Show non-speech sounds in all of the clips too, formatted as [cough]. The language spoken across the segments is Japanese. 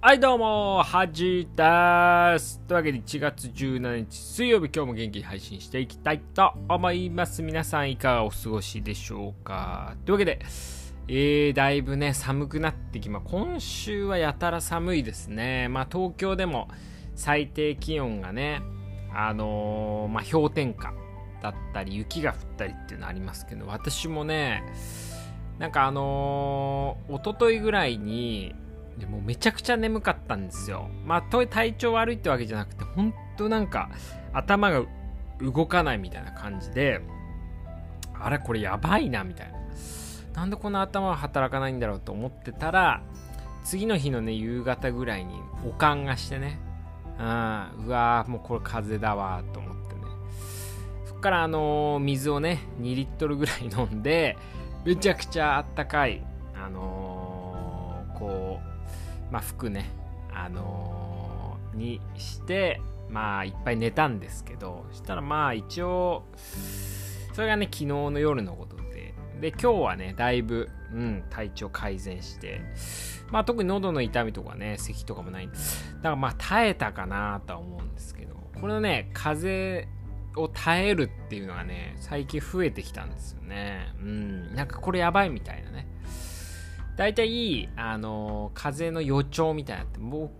はいどうも、はじです。というわけで1月17日水曜日今日も元気に配信していきたいと思います。皆さんいかがお過ごしでしょうかというわけで、えー、だいぶね、寒くなってきま、今週はやたら寒いですね。まあ東京でも最低気温がね、あのー、まあ氷点下だったり雪が降ったりっていうのありますけど、私もね、なんかあのー、一昨日ぐらいに、でもめちゃくちゃ眠かったんですよ。まあ、体調悪いってわけじゃなくて、ほんとなんか頭が動かないみたいな感じで、あれこれやばいなみたいな。なんでこんな頭が働かないんだろうと思ってたら、次の日のね、夕方ぐらいにおかんがしてね、うん、うわーもうこれ風邪だわと思ってね。そっからあのー、水をね、2リットルぐらい飲んで、めちゃくちゃあったかい、あのー、こう、まあ、服ね、あのー、にして、まあ、いっぱい寝たんですけど、したらまあ、一応、それがね、昨日の夜のことで、で、今日はね、だいぶ、うん、体調改善して、まあ、特に喉の痛みとかね、咳とかもないんで。す。だからまあ、耐えたかなとは思うんですけど、これね、風を耐えるっていうのがね、最近増えてきたんですよね。うん、なんかこれやばいみたいなね。大体、あの、風邪の予兆みたいなって、もう、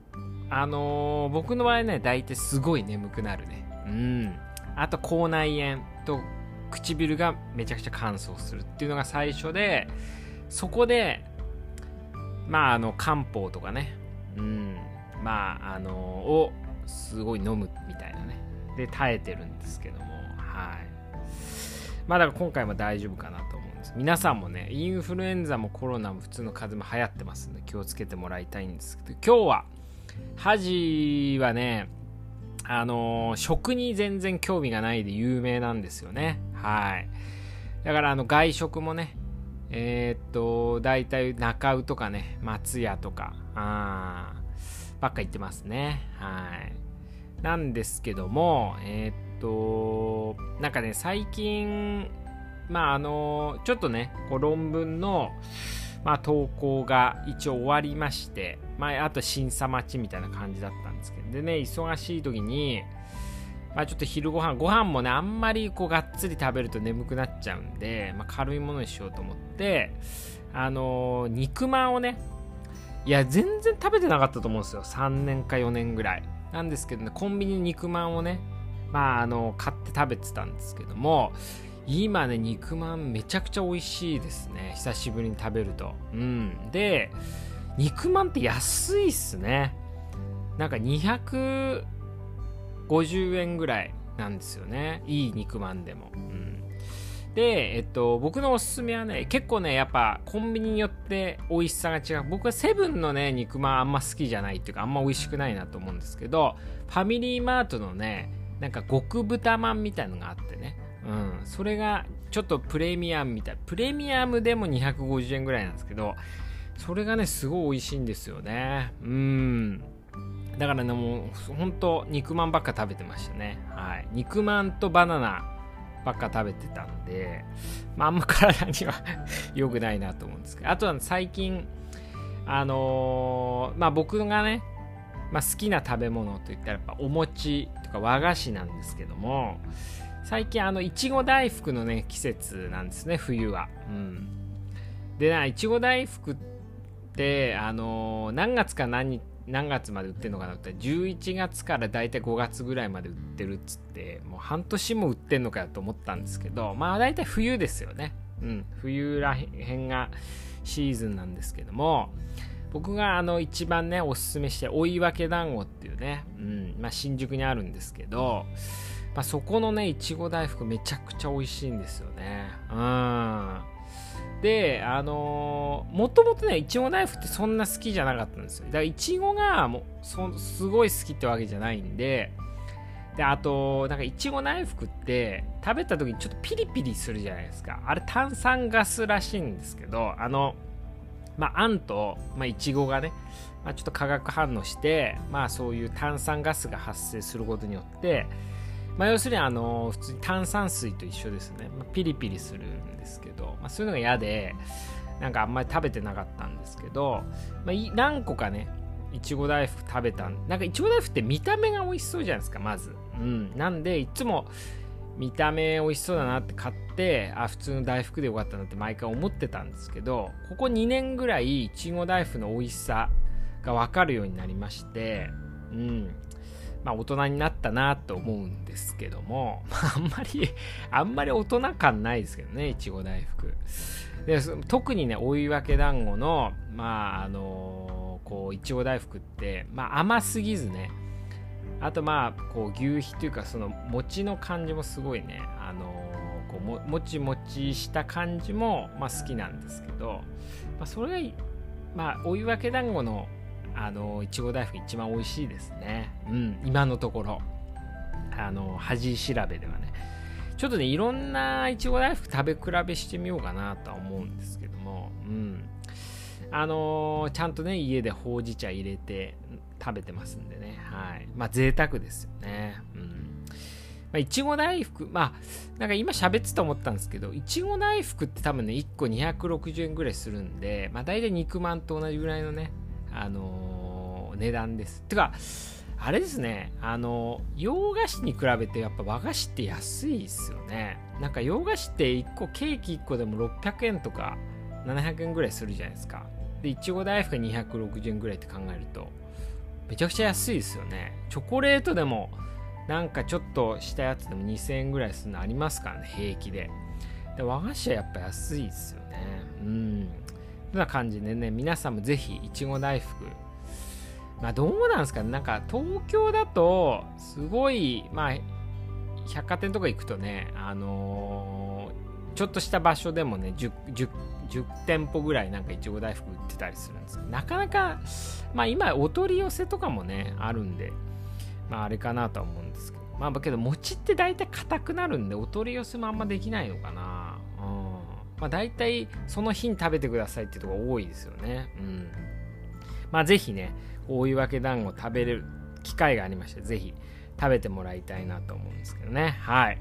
あの、僕の場合ね、大体すごい眠くなるね。うん。あと、口内炎と唇がめちゃくちゃ乾燥するっていうのが最初で、そこで、まあ、あの、漢方とかね、うん、まあ、あの、をすごい飲むみたいな。で、耐えてるんですけども、はい。まあ、だから今回も大丈夫かなと思うんです皆さんもね、インフルエンザもコロナも普通の風邪も流行ってますんで気をつけてもらいたいんですけど、今日は、恥はね、あのー、食に全然興味がないで有名なんですよね。はい。だからあの外食もね、えー、っと、大体中尾とかね、松屋とか、あばっか行ってますね。はい。なんですけども、えー、っと、なんかね、最近、まああのちょっとねこう論文の、まあ、投稿が一応終わりまして、まあ、あと審査待ちみたいな感じだったんですけどでね忙しい時に、まあ、ちょっと昼ご飯ご飯もねあんまりこうがっつり食べると眠くなっちゃうんで、まあ、軽いものにしようと思ってあの肉まんをねいや全然食べてなかったと思うんですよ。3年か4年ぐらい。なんですけどねコンビニ肉まんをねまああの買って食べてたんですけども今ね、肉まんめちゃくちゃ美味しいですね。久しぶりに食べると。うん。で、肉まんって安いっすね。なんか250円ぐらいなんですよね。いい肉まんでも。うん。で、えっと、僕のおすすめはね、結構ね、やっぱコンビニによって美味しさが違う。僕はセブンのね、肉まんあんま好きじゃないっていうか、あんま美味しくないなと思うんですけど、ファミリーマートのね、なんか極豚まんみたいのがあってね、うん、それがちょっとプレミアムみたい。プレミアムでも250円ぐらいなんですけどそれがねすごい美味しいんですよね。うん。だからねもうほんと肉まんばっか食べてましたね。はい。肉まんとバナナばっか食べてたんで、まあ、あんま体には [laughs] 良くないなと思うんですけどあとは最近あのー、まあ僕がね、まあ、好きな食べ物といったらやっぱお餅とか和菓子なんですけども最近あのいちご大福のね季節なんですね冬は。うん。でないちご大福ってあのー、何月か何日何月まで売ってるのかなって11月からだいたい5月ぐらいまで売ってるっつってもう半年も売ってんのかよと思ったんですけどまあだいたい冬ですよね。うん。冬らへんがシーズンなんですけども僕があの一番ねおすすめして追い分け団子っていうね、うん。まあ、新宿にあるんですけどまあ、そこのねいちご大福めちゃくちゃ美味しいんですよね。うん。であの、もともとねいちご大福ってそんな好きじゃなかったんですよ。だからいちごがもそすごい好きってわけじゃないんでであとなんかいちご大福って食べた時にちょっとピリピリするじゃないですか。あれ炭酸ガスらしいんですけどあのまあ、あんと、まあ、いちごがね、まあ、ちょっと化学反応して、まあ、そういう炭酸ガスが発生することによって、まあ、要するにあの普通に炭酸水と一緒ですね、まあ、ピリピリするんですけど、まあ、そういうのが嫌でなんかあんまり食べてなかったんですけど、まあ、何個かねいちご大福食べたなんかいちご大福って見た目が美味しそうじゃないですかまず。うん。なんでいつも見た目美味しそうだなって買ってあ普通の大福でよかったなって毎回思ってたんですけどここ2年ぐらいいちご大福の美味しさが分かるようになりましてうん。まあ大人になったなと思うんですけども、[laughs] まあ、あんまりあんまり大人感ないですけどねいちご大福。で特にね追い分け団子のまああのー、こういちご大福って、まあ、甘すぎずねあとまあこう牛皮というかその餅の感じもすごいねあのー、こうももちもちした感じも、まあ、好きなんですけど、まあ、それがまあ追い分け団子のあのいちご大福一番美味しいですねうん今のところあの恥調べではねちょっとね、いろんないちご大福食べ比べしてみようかなとは思うんですけども、うん。あのー、ちゃんとね、家でほうじ茶入れて食べてますんでね、はい。まあ、贅沢ですよね。うん。まあ、いちご大福、まあ、なんか今喋ってた思ったんですけど、いちご大福って多分ね、1個260円ぐらいするんで、まあ、大体肉まんと同じぐらいのね、あのー、値段です。てか、あれですね、あの、洋菓子に比べてやっぱ和菓子って安いですよね。なんか洋菓子って1個、ケーキ1個でも600円とか700円ぐらいするじゃないですか。で、いちご大福が260円ぐらいって考えると、めちゃくちゃ安いですよね。チョコレートでも、なんかちょっとしたやつでも2000円ぐらいするのありますからね、平気で。で和菓子はやっぱ安いですよね。うん。な感じでね、皆さんもぜひ、いちご大福。まあどうなんですかね。なんか東京だとすごいまあ百貨店とか行くとねあのー、ちょっとした場所でもね 10, 10, 10店舗ぐらいなんかいちご大福売ってたりするんですけどなかなかまあ今お取り寄せとかもねあるんでまああれかなとは思うんですけど。まあけど餅って大体硬くなるんでお取り寄せもあんまできないのかな。まあ大体その日に食べてくださいってとこ多いですよねうんまあぜひね大岩け団子食べれる機会がありまして、ぜひ食べてもらいたいなと思うんですけどね。はい。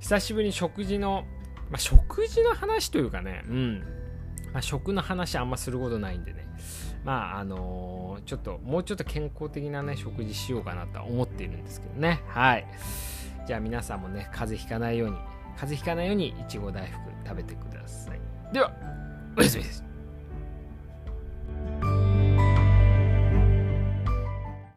久しぶりに食事の、まあ、食事の話というかね、うん。まあ、食の話あんますることないんでね。まあ、あのー、ちょっと、もうちょっと健康的なね、食事しようかなとは思っているんですけどね。はい。じゃあ皆さんもね、風邪ひかないように、風邪ひかないように、いちご大福食べてください。では、おやすみです。